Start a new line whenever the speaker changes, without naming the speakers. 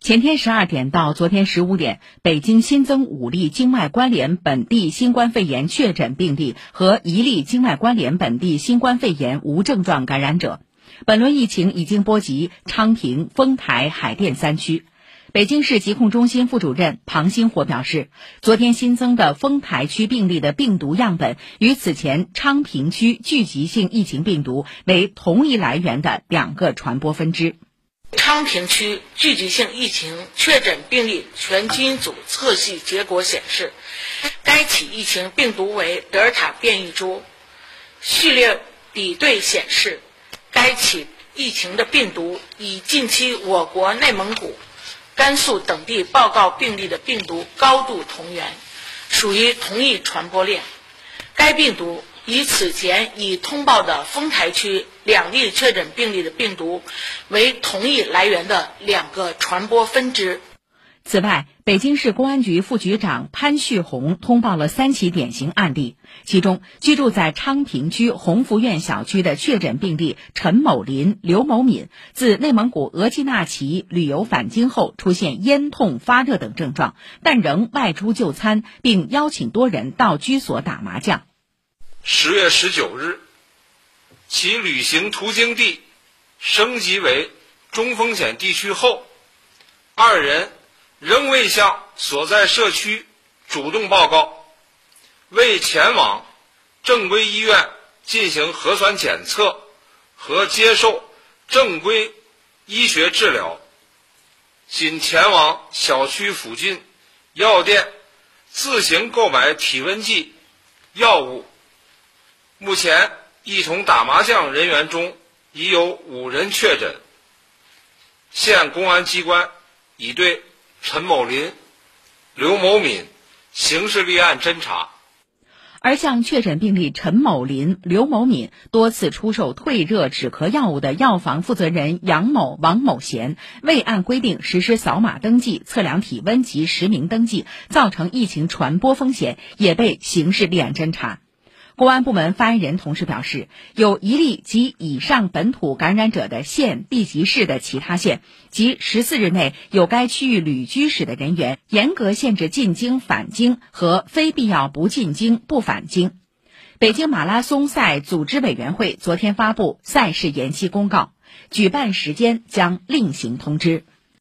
前天十二点到昨天十五点，北京新增五例境外关联本地新冠肺炎确诊病例和一例境外关联本地新冠肺炎无症状感染者。本轮疫情已经波及昌平、丰台、海淀三区。北京市疾控中心副主任庞星火表示，昨天新增的丰台区病例的病毒样本与此前昌平区聚集性疫情病毒为同一来源的两个传播分支。
昌平区聚集性疫情确诊病例全基因组测序结果显示，该起疫情病毒为德尔塔变异株。序列比对显示，该起疫情的病毒与近期我国内蒙古。甘肃等地报告病例的病毒高度同源，属于同一传播链。该病毒与此前已通报的丰台区两例确诊病例的病毒为同一来源的两个传播分支。
此外，北京市公安局副局长潘旭红通报了三起典型案例，其中居住在昌平区鸿福苑小区的确诊病例陈某林、刘某敏，自内蒙古额济纳旗旅游返京后出现咽痛、发热等症状，但仍外出就餐，并邀请多人到居所打麻将。
十月十九日，其旅行途经地升级为中风险地区后，二人。仍未向所在社区主动报告，未前往正规医院进行核酸检测和接受正规医学治疗，仅前往小区附近药店自行购买体温计、药物。目前，一同打麻将人员中已有五人确诊，县公安机关已对。陈某林、刘某敏刑事立案侦查，
而向确诊病例陈某林、刘某敏多次出售退热止咳药物的药房负责人杨某、王某贤，未按规定实施扫码登记、测量体温及实名登记，造成疫情传播风险，也被刑事立案侦查。公安部门发言人同时表示，有一例及以上本土感染者的县、地级市的其他县及十四日内有该区域旅居史的人员，严格限制进京、返京和非必要不进京、不返京。北京马拉松赛组织委员会昨天发布赛事延期公告，举办时间将另行通知。